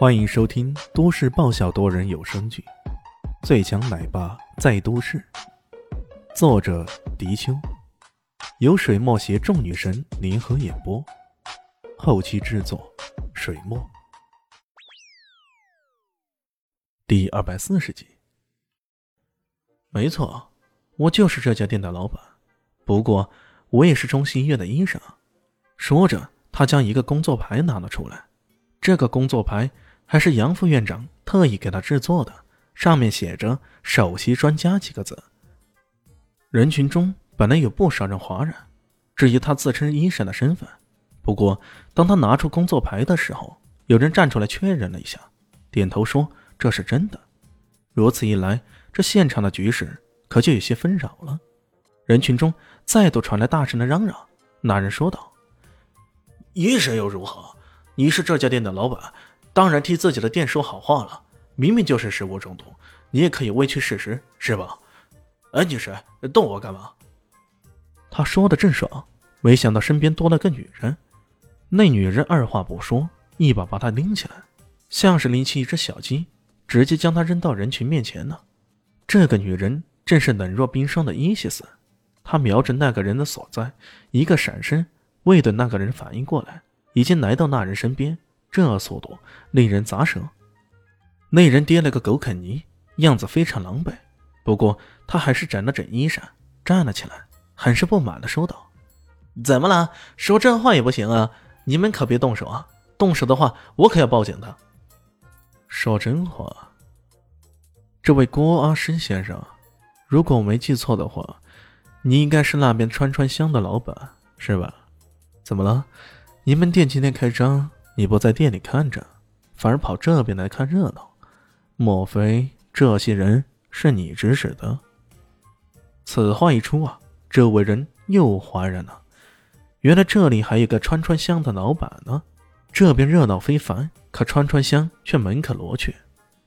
欢迎收听都市爆笑多人有声剧《最强奶爸在都市》，作者：迪秋，由水墨携众女神联合演播，后期制作：水墨。第二百四十集。没错，我就是这家店的老板，不过我也是中西医院的医生。说着，他将一个工作牌拿了出来，这个工作牌。还是杨副院长特意给他制作的，上面写着“首席专家”几个字。人群中本来有不少人哗然，质疑他自称医生的身份。不过，当他拿出工作牌的时候，有人站出来确认了一下，点头说这是真的。如此一来，这现场的局势可就有些纷扰了。人群中再度传来大声的嚷嚷。那人说道：“医生又如何？你是这家店的老板。”当然替自己的店说好话了，明明就是食物中毒，你也可以委屈事实，是吧？哎，你是动我干嘛？他说的正爽，没想到身边多了个女人。那女人二话不说，一把把他拎起来，像是拎起一只小鸡，直接将他扔到人群面前了。这个女人正是冷若冰霜的伊西斯，她瞄着那个人的所在，一个闪身，未等那个人反应过来，已经来到那人身边。这速度令人咋舌。那人跌了个狗啃泥，样子非常狼狈。不过他还是整了整衣衫，站了起来，很是不满的说道：“怎么了？说真话也不行啊！你们可别动手啊！动手的话，我可要报警的。”说真话，这位郭阿生先生，如果我没记错的话，你应该是那边川川香的老板，是吧？怎么了？你们店今天开张？你不在店里看着，反而跑这边来看热闹，莫非这些人是你指使的？此话一出啊，这位人又哗然了。原来这里还有个川川香的老板呢。这边热闹非凡，可川川香却门可罗雀。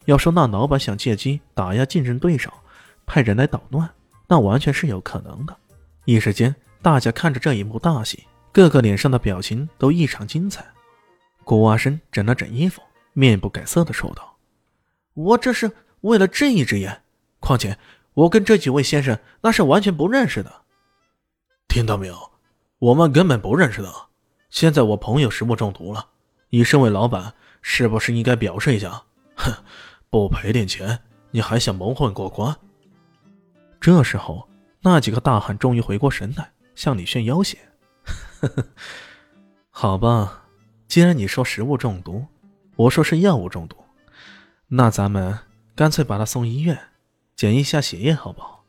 要说那老板想借机打压竞争对手，派人来捣乱，那完全是有可能的。一时间，大家看着这一幕大戏，个个脸上的表情都异常精彩。顾阿生整了整衣服，面不改色的说道：“我这是为了睁一只眼，况且我跟这几位先生那是完全不认识的。听到没有？我们根本不认识的。现在我朋友食物中毒了，你身为老板，是不是应该表示一下？哼，不赔点钱，你还想蒙混过关？”这时候，那几个大汉终于回过神来，向李炫要挟：“呵呵，好吧。”既然你说食物中毒，我说是药物中毒，那咱们干脆把他送医院，检验一下血液，好不好？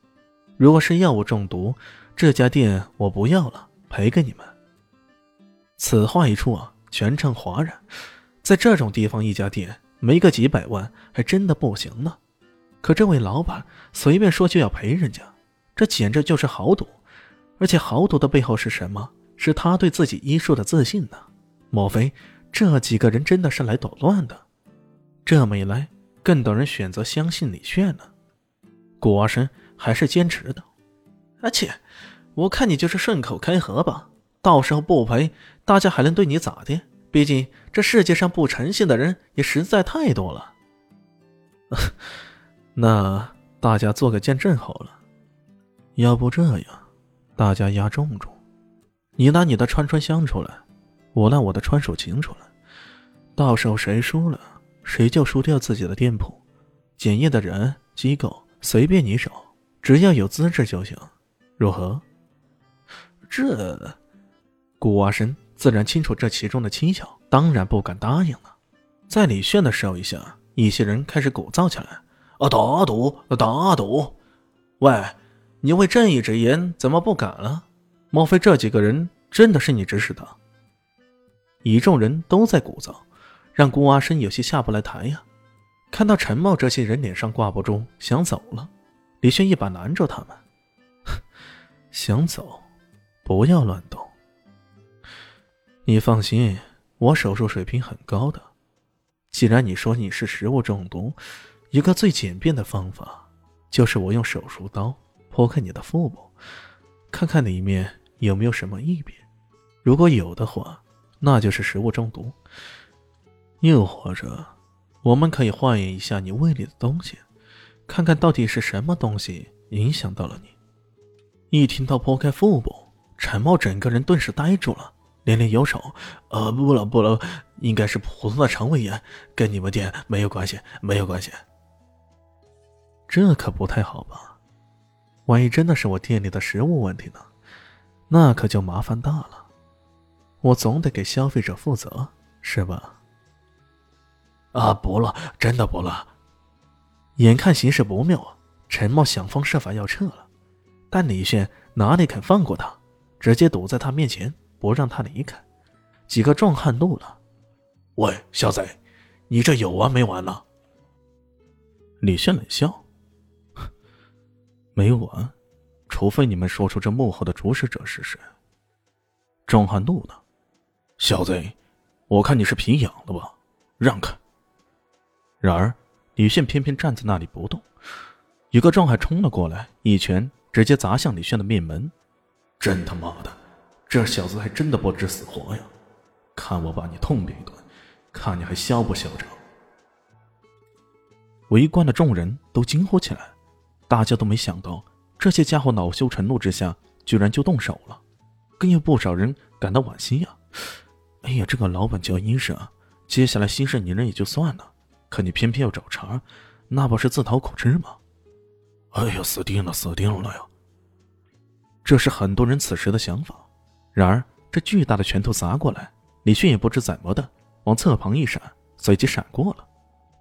如果是药物中毒，这家店我不要了，赔给你们。此话一出啊，全场哗然。在这种地方，一家店没个几百万还真的不行呢。可这位老板随便说就要赔人家，这简直就是豪赌。而且豪赌的背后是什么？是他对自己医术的自信呢？莫非这几个人真的是来捣乱的？这么一来，更多人选择相信李炫了。顾阿生还是坚持的，而且我看你就是顺口开河吧，到时候不赔，大家还能对你咋的？毕竟这世界上不诚信的人也实在太多了。那大家做个见证好了。要不这样，大家押重注，你拿你的川川香出来。我拿我的川手情出来，到时候谁输了，谁就输掉自己的店铺。检验的人机构随便你找，只要有资质就行，如何？这，顾阿生自然清楚这其中的蹊跷，当然不敢答应了。在李炫的示意下，一些人开始鼓噪起来：“啊，打赌，打赌！喂，你为正义直言，怎么不敢了？莫非这几个人真的是你指使的？”一众人都在鼓噪，让顾阿生有些下不来台呀。看到陈茂这些人脸上挂不住，想走了，李轩一把拦住他们：“ 想走，不要乱动。你放心，我手术水平很高的。既然你说你是食物中毒，一个最简便的方法，就是我用手术刀剖开你的腹部，看看里面有没有什么异变。如果有的话。”那就是食物中毒，又或者我们可以化验一下你胃里的东西，看看到底是什么东西影响到了你。一听到剖开腹部，陈茂整个人顿时呆住了，连连摇手：“呃，不了不了，应该是普通的肠胃炎，跟你们店没有关系，没有关系。”这可不太好吧？万一真的是我店里的食物问题呢？那可就麻烦大了。我总得给消费者负责，是吧？啊，不了，真的不了。眼看形势不妙，陈茂想方设法要撤了。但李炫哪里肯放过他，直接堵在他面前，不让他离开。几个壮汉怒了：“喂，小子，你这有完没完呢？”李炫冷笑：“没完，除非你们说出这幕后的主使者是谁。”壮汉怒了：“小子，我看你是皮痒了吧？让开！”然而李炫偏偏站在那里不动。一个壮汉冲了过来，一拳。直接砸向李炫的面门，真他妈的，这小子还真的不知死活呀！看我把你痛扁一顿，看你还嚣不嚣张！围观的众人都惊呼起来，大家都没想到这些家伙恼羞成怒之下，居然就动手了，更有不少人感到惋惜呀！哎呀，这个老板叫医生，接下来心事宁人也就算了，可你偏偏要找茬，那不是自讨苦吃吗？哎呀，死定了，死定了呀！这是很多人此时的想法。然而，这巨大的拳头砸过来，李迅也不知怎么的，往侧旁一闪，随即闪过了。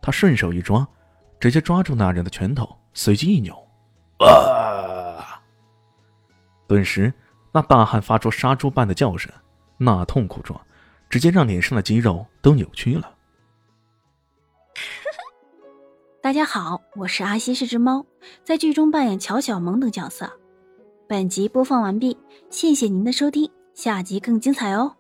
他顺手一抓，直接抓住那人的拳头，随即一扭，啊！顿时，那大汉发出杀猪般的叫声，那痛苦状，直接让脸上的肌肉都扭曲了。大家好，我是阿西，是只猫，在剧中扮演乔小萌等角色。本集播放完毕，谢谢您的收听，下集更精彩哦。